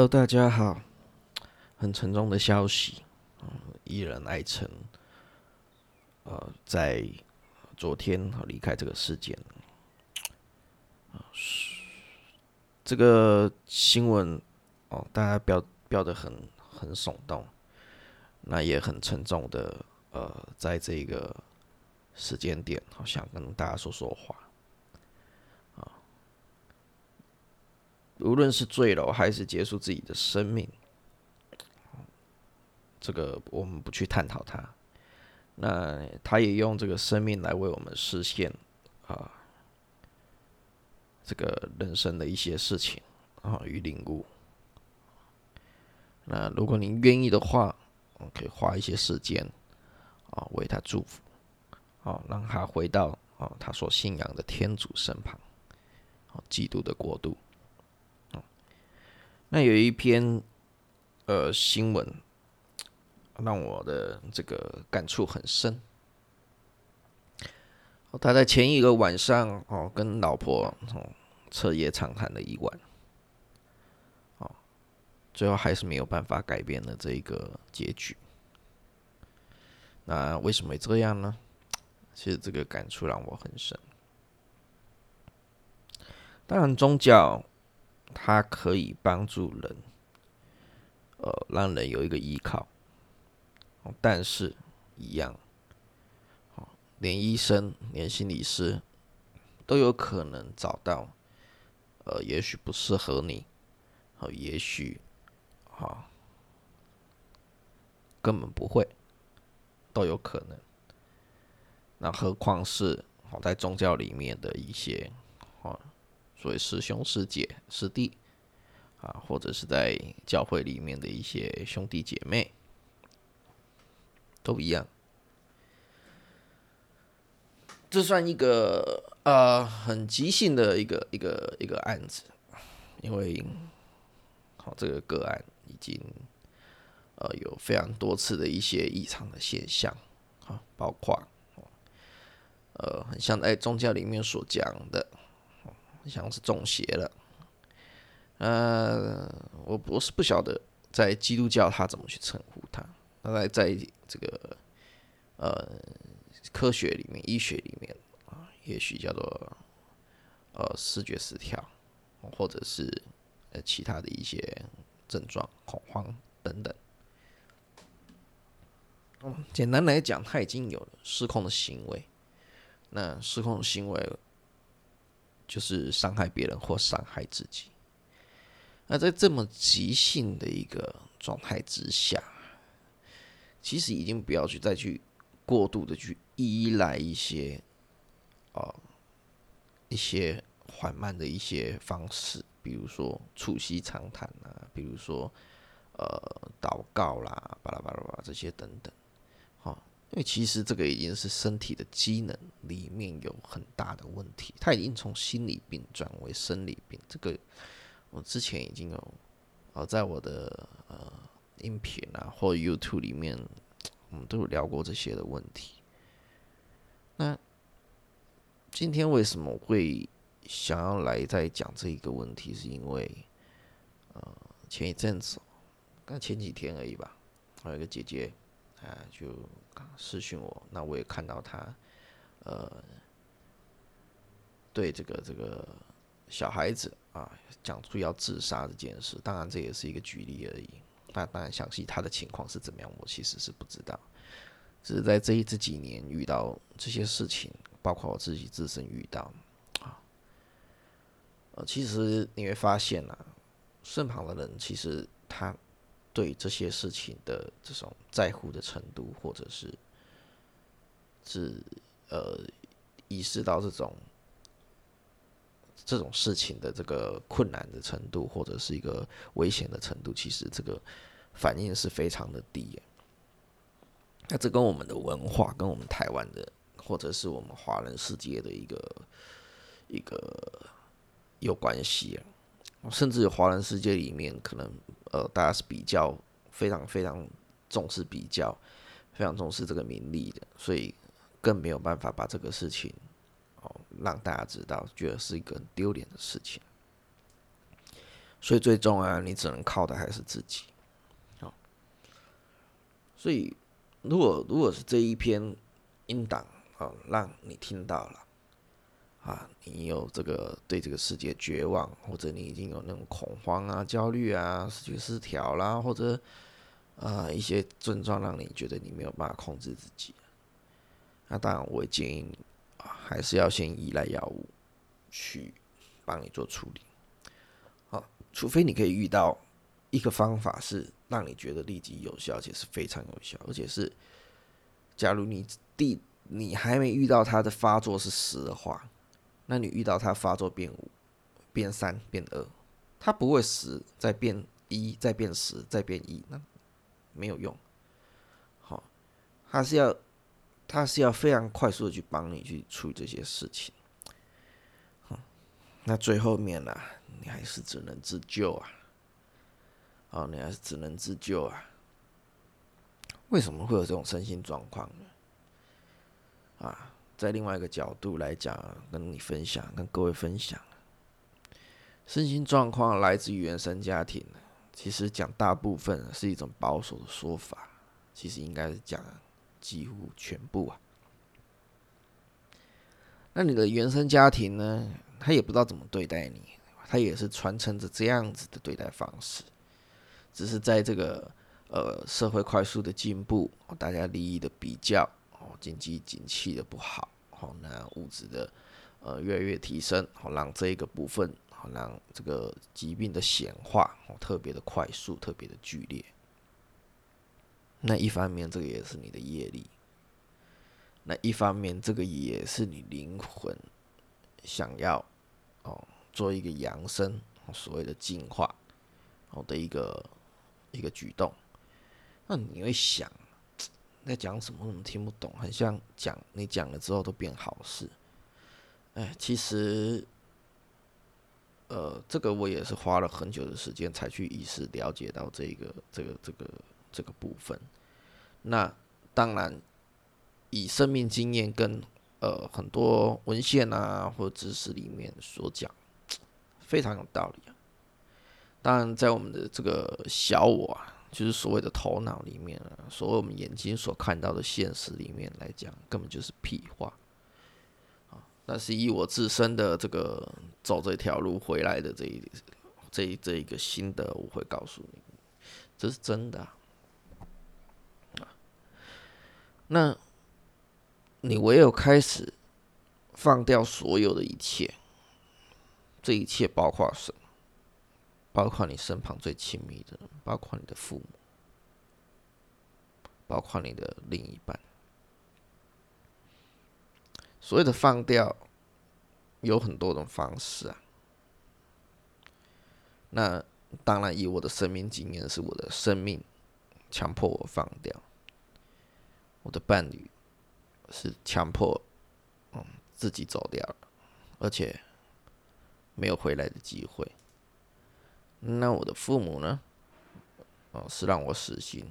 Hello，大家好。很沉重的消息，嗯，艺人艾辰，呃，在昨天离开这个世界。这个新闻哦，大家标标的很很耸动，那也很沉重的，呃，在这个时间点，好想跟大家说说话。无论是坠楼还是结束自己的生命，这个我们不去探讨它。那他也用这个生命来为我们实现啊，这个人生的一些事情啊与领悟。那如果您愿意的话，可以花一些时间啊为他祝福，啊让他回到啊他所信仰的天主身旁，啊基督的国度。那有一篇呃新闻，让我的这个感触很深。他在前一个晚上哦，跟老婆哦彻夜长谈了一晚，哦，最后还是没有办法改变了这一个结局。那为什么会这样呢？其实这个感触让我很深。当然，宗教。它可以帮助人，呃，让人有一个依靠，但是，一样，连医生、连心理师都有可能找到，呃，也许不适合你，也许，啊，根本不会，都有可能。那何况是，好在宗教里面的一些，啊。所谓师兄师姐师弟啊，或者是在教会里面的一些兄弟姐妹，都一样。这算一个呃很即兴的一个一个一个案子，因为好这个个案已经呃有非常多次的一些异常的现象啊，包括呃很像在宗教里面所讲的。像是中邪了，呃，我我是不晓得在基督教他怎么去称呼他，在在这个呃科学里面、医学里面啊，也许叫做呃视觉失调，或者是呃其他的一些症状、恐慌等等。嗯，简单来讲，他已经有了失控的行为，那失控的行为。就是伤害别人或伤害自己。那在这么急性的一个状态之下，其实已经不要去再去过度的去依赖一些，呃，一些缓慢的一些方式，比如说促膝长谈啊，比如说呃祷告啦，巴拉巴拉巴拉这些等等。因为其实这个已经是身体的机能里面有很大的问题，它已经从心理病转为生理病。这个我之前已经有，呃，在我的呃音频啊或 YouTube 里面，我们都有聊过这些的问题。那今天为什么会想要来再讲这一个问题？是因为呃前一阵子，刚前几天而已吧，还有一个姐姐。啊，就私讯我，那我也看到他，呃，对这个这个小孩子啊，讲出要自杀这件事，当然这也是一个举例而已。那当然详细他的情况是怎么样，我其实是不知道。只是在这一这几年遇到这些事情，包括我自己自身遇到啊，呃，其实你会发现啊，身旁的人其实他。对这些事情的这种在乎的程度，或者是是呃意识到这种这种事情的这个困难的程度，或者是一个危险的程度，其实这个反应是非常的低。那这跟我们的文化，跟我们台湾的，或者是我们华人世界的一个一个有关系啊。甚至华人世界里面，可能呃，大家是比较非常非常重视比较，非常重视这个名利的，所以更没有办法把这个事情哦让大家知道，觉得是一个很丢脸的事情。所以最终啊，你只能靠的还是自己。好，所以如果如果是这一篇音档啊，让你听到了啊，你有这个对这个世界绝望，或者你已经有那种恐慌啊、焦虑啊、失去失调啦，或者啊一些症状，让你觉得你没有办法控制自己，那当然我会建议你，还是要先依赖药物去帮你做处理。好除非你可以遇到一个方法是让你觉得立即有效，而且是非常有效，而且是，假如你第你还没遇到它的发作是十的话，那你遇到它发作变五、变三、变二，它不会十再变一、再变十、再变一，那没有用。好，它是要它是要非常快速的去帮你去处理这些事情。好那最后面呢？你还是只能自救啊！哦，你还是只能自救啊！为什么会有这种身心状况呢？啊，在另外一个角度来讲，跟你分享，跟各位分享，身心状况来自于原生家庭。其实讲大部分是一种保守的说法，其实应该是讲几乎全部啊。那你的原生家庭呢？他也不知道怎么对待你。他也是传承着这样子的对待方式，只是在这个呃社会快速的进步，大家利益的比较，哦，经济景气的不好，好，那物质的呃越来越提升，好，让这一个部分，好，让这个疾病的显化，哦，特别的快速，特别的剧烈。那一方面，这个也是你的业力；那一方面，这个也是你灵魂想要哦。做一个扬升，所谓的进化，好的一个一个举动，那你会想，在讲什么？怎么听不懂？很像讲你讲了之后都变好事。哎，其实，呃，这个我也是花了很久的时间才去意识了解到这个这个这个这个部分。那当然，以生命经验跟呃很多文献啊或知识里面所讲。非常有道理啊！当然，在我们的这个小我啊，就是所谓的头脑里面啊，所谓我们眼睛所看到的现实里面来讲，根本就是屁话啊！但是以我自身的这个走这条路回来的这一这一这一个心得，我会告诉你，这是真的啊！那你唯有开始放掉所有的一切。这一切包括什么？包括你身旁最亲密的人，包括你的父母，包括你的另一半。所谓的放掉，有很多种方式啊。那当然，以我的生命经验，是我的生命强迫我放掉；我的伴侣是强迫嗯自己走掉了，而且。没有回来的机会。那我的父母呢？哦，是让我死心。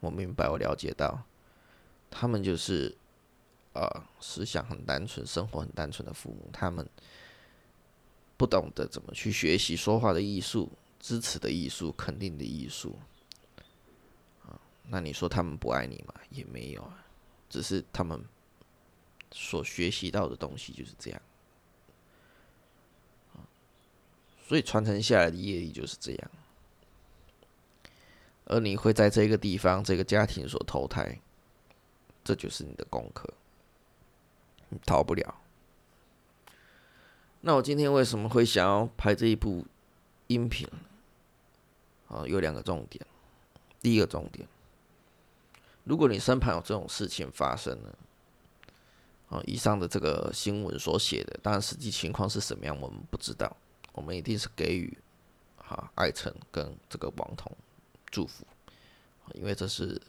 我明白，我了解到，他们就是呃思想很单纯、生活很单纯的父母。他们不懂得怎么去学习说话的艺术、支持的艺术、肯定的艺术。啊，那你说他们不爱你吗？也没有啊，只是他们所学习到的东西就是这样。所以传承下来的业力就是这样，而你会在这个地方、这个家庭所投胎，这就是你的功课，你逃不了。那我今天为什么会想要拍这一部音频？啊，有两个重点。第一个重点，如果你身旁有这种事情发生了，啊，以上的这个新闻所写的，当然实际情况是什么样，我们不知道。我们一定是给予哈爱臣跟这个王彤祝福，因为这是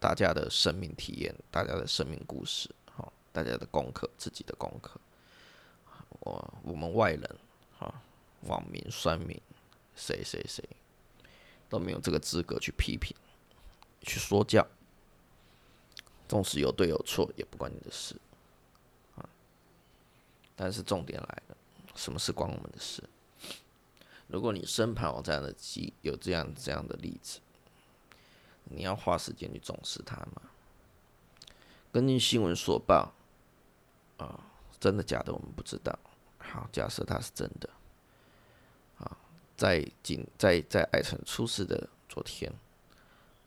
大家的生命体验，大家的生命故事，好，大家的功课，自己的功课。我我们外人哈，网民、酸民，谁谁谁都没有这个资格去批评、去说教，纵使有对有错，也不关你的事啊。但是重点来了。什么是关我们的事？如果你身旁有这样的机，有这样这样的例子，你要花时间去重视它吗？根据新闻所报，啊，真的假的我们不知道。好，假设它是真的，啊，在今在在爱城出事的昨天，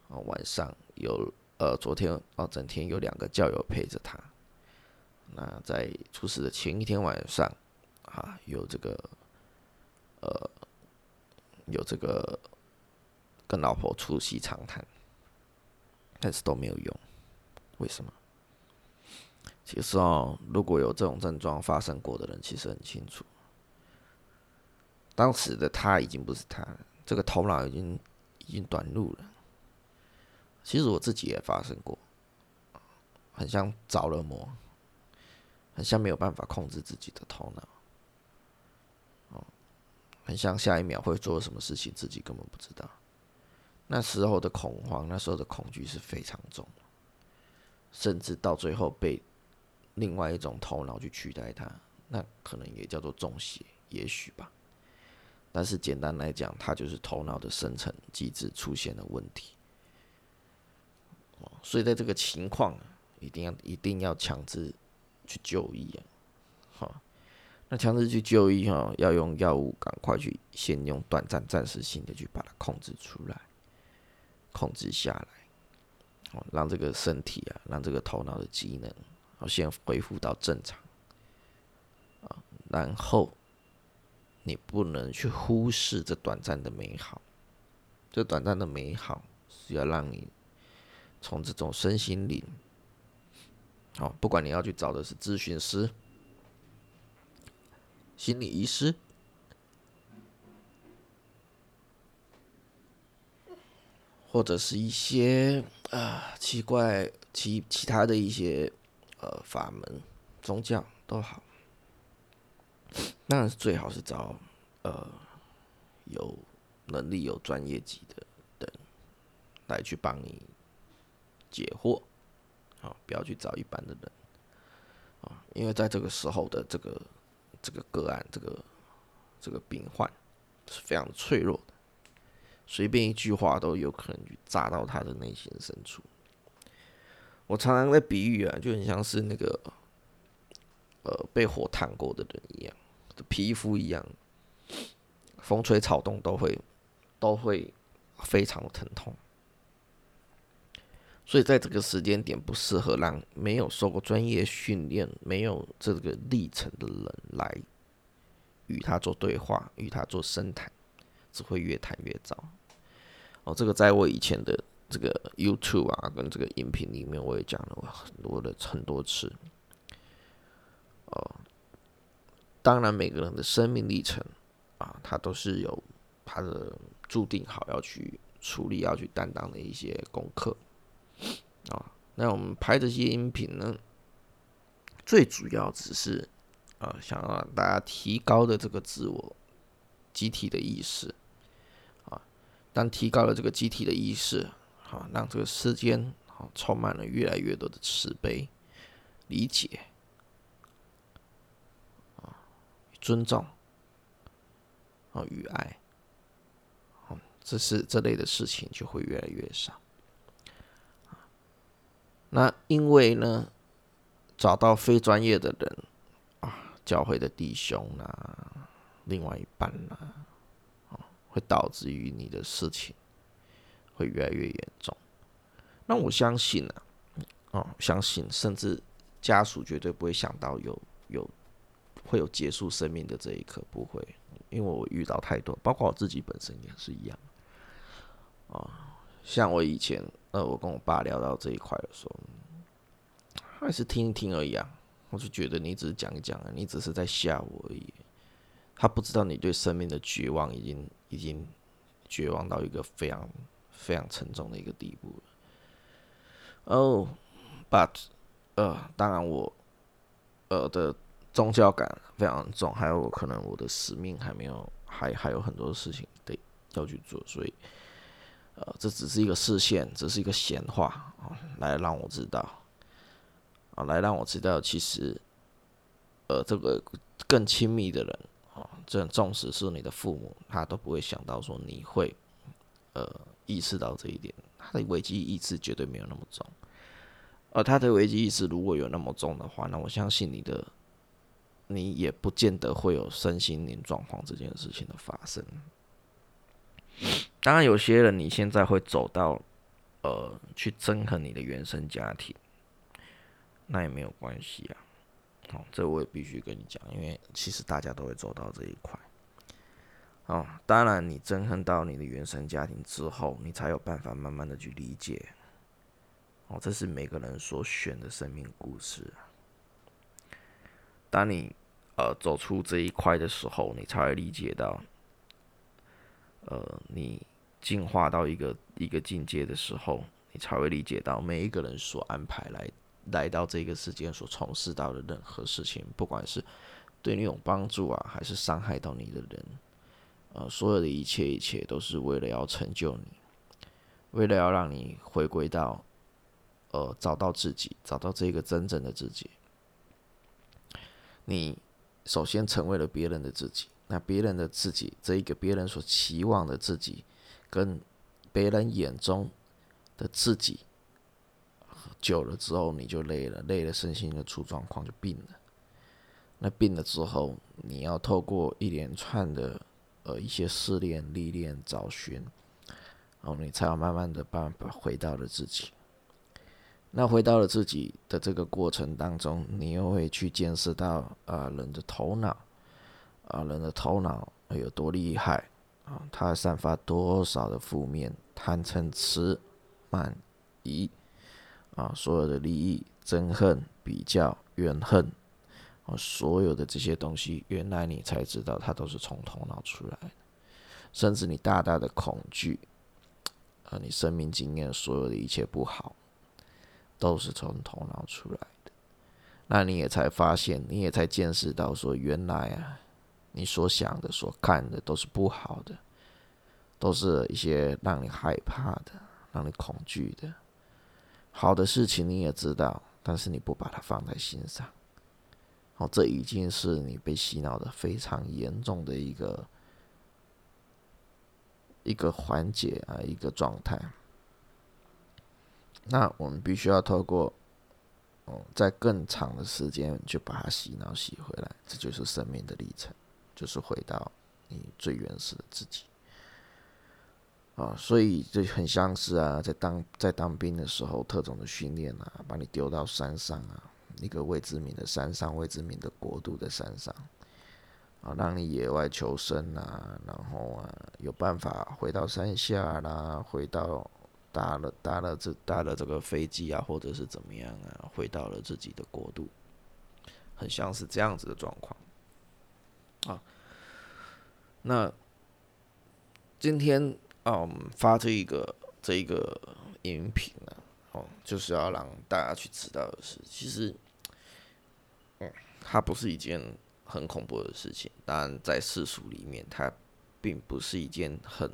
啊晚上有呃昨天哦整天有两个教友陪着他。那在出事的前一天晚上，啊有这个呃有这个跟老婆促膝长谈，但是都没有用，为什么？其实哦，如果有这种症状发生过的人，其实很清楚，当时的他已经不是他了，这个头脑已经已经短路了。其实我自己也发生过，很像着了魔，很像没有办法控制自己的头脑，很像下一秒会做什么事情自己根本不知道。那时候的恐慌，那时候的恐惧是非常重，甚至到最后被。另外一种头脑去取代它，那可能也叫做中邪，也许吧。但是简单来讲，它就是头脑的生成机制出现了问题。所以在这个情况，一定要一定要强制去就医。那强制去就医哈，要用药物赶快去，先用短暂暂时性的去把它控制出来，控制下来，哦，让这个身体啊，让这个头脑的机能。好，先恢复到正常啊，然后你不能去忽视这短暂的美好，这短暂的美好是要让你从这种身心灵，好，不管你要去找的是咨询师、心理医师，或者是一些啊奇怪其其他的一些。呃，法门、宗教都好，当然是最好是找呃有能力、有专业级的人来去帮你解惑，啊，不要去找一般的人，啊，因为在这个时候的这个这个个案、这个这个病患是非常脆弱的，随便一句话都有可能去炸到他的内心深处。我常常在比喻啊，就很像是那个，呃，被火烫过的人一样，皮肤一样，风吹草动都会都会非常的疼痛。所以在这个时间点，不适合让没有受过专业训练、没有这个历程的人来与他做对话、与他做深谈，只会越谈越糟。哦，这个在我以前的。这个 YouTube 啊，跟这个音频里面，我也讲了很多的很多次。哦，当然每个人的生命历程啊，他都是有他的注定好要去处理、要去担当的一些功课啊。那我们拍这些音频呢，最主要只是啊，想让大家提高的这个自我集体的意识啊。当提高了这个集体的意识。好，让这个世间好充满了越来越多的慈悲、理解啊、尊重啊与爱，好，这是这类的事情就会越来越少。那因为呢，找到非专业的人啊，教会的弟兄啊，另外一半啊，会导致于你的事情。会越来越严重，那我相信呢，哦，相信甚至家属绝对不会想到有有会有结束生命的这一刻，不会，因为我遇到太多，包括我自己本身也是一样，啊，像我以前，那，我跟我爸聊到这一块的时候，还是听一听而已啊，我就觉得你只是讲一讲啊，你只是在吓我而已，他不知道你对生命的绝望已经已经绝望到一个非常。非常沉重的一个地步了。哦，but，呃，当然我，呃的宗教感非常重，还有可能我的使命还没有，还还有很多事情得要去做，所以，呃，这只是一个视线，只是一个闲话啊，来让我知道，啊，来让我知道，其实，呃，这个更亲密的人啊，这纵使是你的父母，他都不会想到说你会呃意识到这一点，他的危机意识绝对没有那么重。而他的危机意识如果有那么重的话，那我相信你的你也不见得会有身心灵状况这件事情的发生。当然，有些人你现在会走到呃去憎恨你的原生家庭，那也没有关系啊。哦，这我也必须跟你讲，因为其实大家都会走到这一块。哦，当然，你憎恨到你的原生家庭之后，你才有办法慢慢的去理解。哦，这是每个人所选的生命故事。当你呃走出这一块的时候，你才会理解到，呃，你进化到一个一个境界的时候，你才会理解到每一个人所安排来。来到这个世间所从事到的任何事情，不管是对你有帮助啊，还是伤害到你的人，呃，所有的一切一切都是为了要成就你，为了要让你回归到，呃，找到自己，找到这个真正的自己。你首先成为了别人的自己，那别人的自己，这一个别人所期望的自己，跟别人眼中的自己。久了之后，你就累了，累了，身心的出状况就病了。那病了之后，你要透过一连串的呃一些试炼、历练、找寻，然后你才有慢慢的办法回到了自己。那回到了自己的这个过程当中，你又会去见识到啊人的头脑，啊人的头脑有多厉害啊，它散发多少的负面、贪嗔痴慢疑。啊，所有的利益、憎恨、比较、怨恨，啊，所有的这些东西，原来你才知道，它都是从头脑出来的。甚至你大大的恐惧，啊，你生命经验所有的一切不好，都是从头脑出来的。那你也才发现，你也才见识到，说原来啊，你所想的、所看的都是不好的，都是一些让你害怕的、让你恐惧的。好的事情你也知道，但是你不把它放在心上，哦，这已经是你被洗脑的非常严重的一个一个环节啊，一个状态。那我们必须要透过，哦，在更长的时间去把它洗脑洗回来，这就是生命的历程，就是回到你最原始的自己。啊，所以这很像是啊，在当在当兵的时候，特种的训练啊，把你丢到山上啊，一个未知名的山上，未知名的国度的山上，啊，让你野外求生啊，然后啊，有办法回到山下啦，回到搭了搭了这搭了这个飞机啊，或者是怎么样啊，回到了自己的国度，很像是这样子的状况。啊，那今天。啊，我们，发这一个这一个音频呢，哦，就是要让大家去知道的是，其实，嗯，它不是一件很恐怖的事情。当然，在世俗里面，它并不是一件很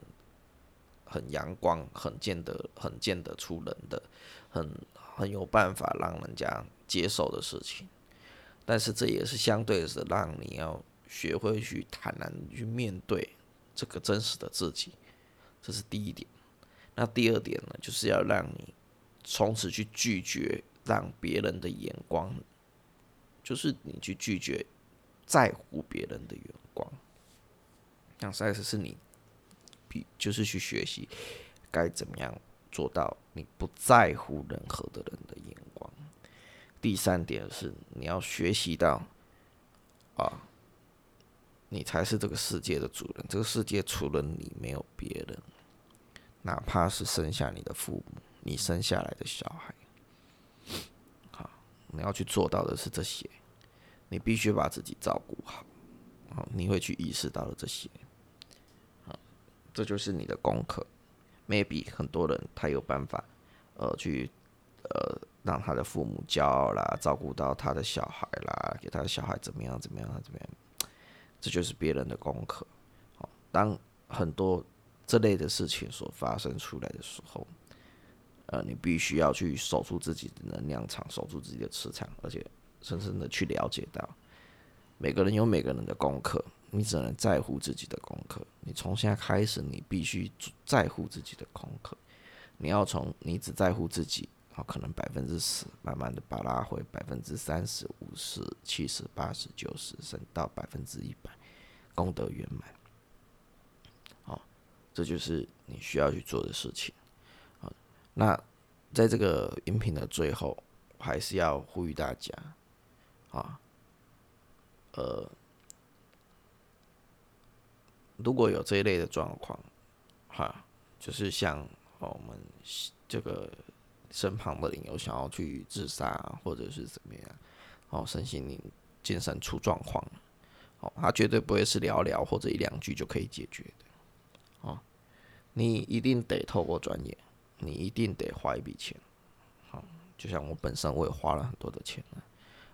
很阳光、很见得、很见得出人的、很很有办法让人家接受的事情。但是，这也是相对的是，让你要学会去坦然去面对这个真实的自己。这是第一点，那第二点呢，就是要让你从此去拒绝让别人的眼光，就是你去拒绝在乎别人的眼光。那三是是你比就是去学习该怎么样做到你不在乎任何的人的眼光。第三点是你要学习到啊，你才是这个世界的主人，这个世界除了你没有别人。哪怕是生下你的父母，你生下来的小孩，好，你要去做到的是这些，你必须把自己照顾好，好，你会去意识到了这些，好，这就是你的功课。Maybe 很多人他有办法，呃，去呃让他的父母骄傲啦，照顾到他的小孩啦，给他的小孩怎么样怎么样怎么样，这就是别人的功课。好，当很多。这类的事情所发生出来的时候，呃，你必须要去守住自己的能量场，守住自己的磁场，而且深深的去了解到，每个人有每个人的功课，你只能在乎自己的功课。你从现在开始，你必须在乎自己的功课。你要从你只在乎自己，好，可能百分之十，慢慢的把拉回百分之三十五十、七十、八十、九十，升到百分之一百，功德圆满。好，这就是你需要去做的事情。好，那在这个音频的最后，还是要呼吁大家，啊，呃，如果有这一类的状况，哈，就是像。我们这个身旁的人有想要去自杀，或者是怎么样？哦，身心灵精神出状况哦，他绝对不会是聊聊或者一两句就可以解决的。哦，你一定得透过专业，你一定得花一笔钱。好，就像我本身我也花了很多的钱呢，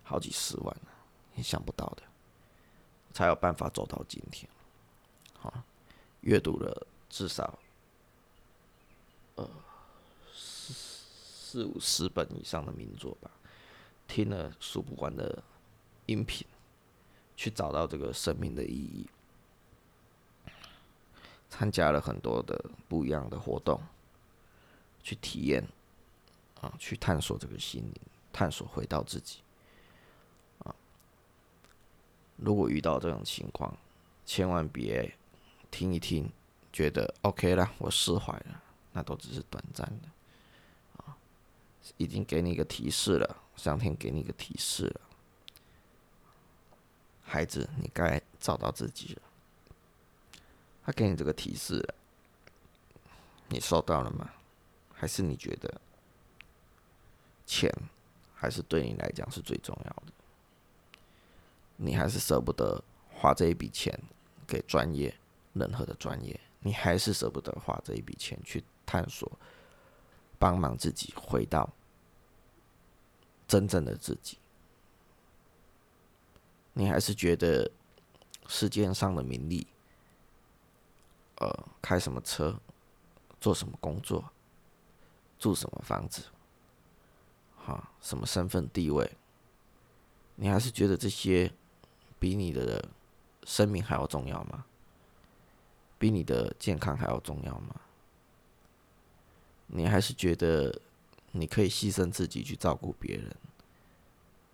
好几十万呢，你想不到的，才有办法走到今天。好，阅读了至少。呃，四五十本以上的名作吧，听了数不完的音频，去找到这个生命的意义，参加了很多的不一样的活动，去体验，啊，去探索这个心灵，探索回到自己，啊，如果遇到这种情况，千万别听一听，觉得 OK 了，我释怀了。那都只是短暂的，已经给你一个提示了，上天给你一个提示了，孩子，你该找到自己了。他给你这个提示了，你收到了吗？还是你觉得钱还是对你来讲是最重要的？你还是舍不得花这一笔钱给专业，任何的专业，你还是舍不得花这一笔钱去。探索，帮忙自己回到真正的自己。你还是觉得世界上的名利，呃，开什么车，做什么工作，住什么房子，哈，什么身份地位，你还是觉得这些比你的生命还要重要吗？比你的健康还要重要吗？你还是觉得你可以牺牲自己去照顾别人？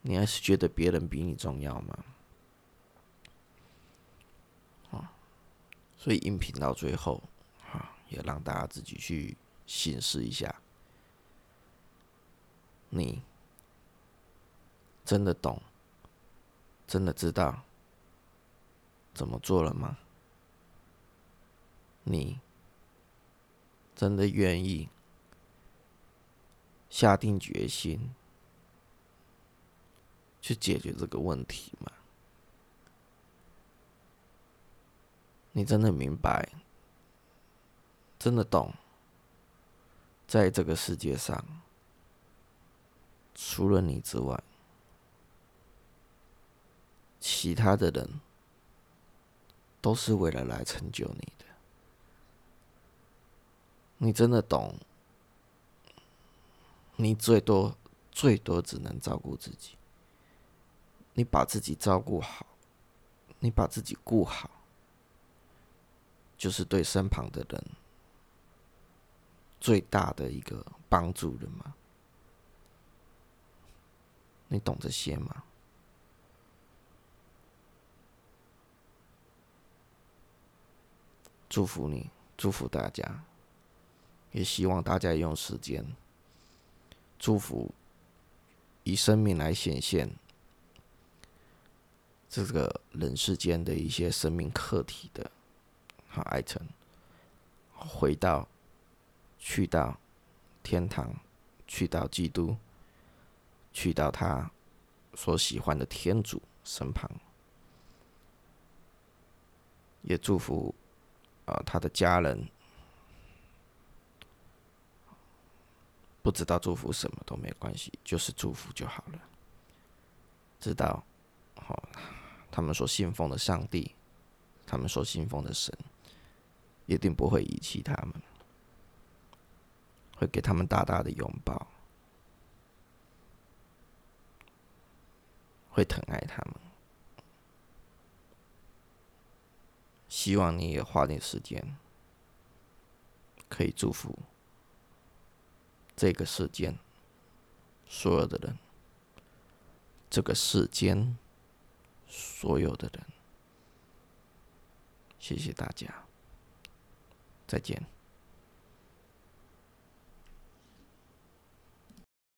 你还是觉得别人比你重要吗？啊，所以音频到最后，啊，也让大家自己去醒思一下：你真的懂、真的知道怎么做了吗？你真的愿意？下定决心去解决这个问题吗？你真的明白、真的懂，在这个世界上，除了你之外，其他的人都是为了来成就你的。你真的懂？你最多最多只能照顾自己，你把自己照顾好，你把自己顾好，就是对身旁的人最大的一个帮助了吗？你懂这些吗？祝福你，祝福大家，也希望大家用时间。祝福以生命来显现这个人世间的一些生命课题的好爱成，回到去到天堂，去到基督，去到他所喜欢的天主身旁，也祝福啊他的家人。不知道祝福什么都没关系，就是祝福就好了。知道，好，他们所信奉的上帝，他们所信奉的神，一定不会遗弃他们，会给他们大大的拥抱，会疼爱他们，希望你也花点时间，可以祝福这个世间所有的人，这个世间所有的人。谢谢大家，再见。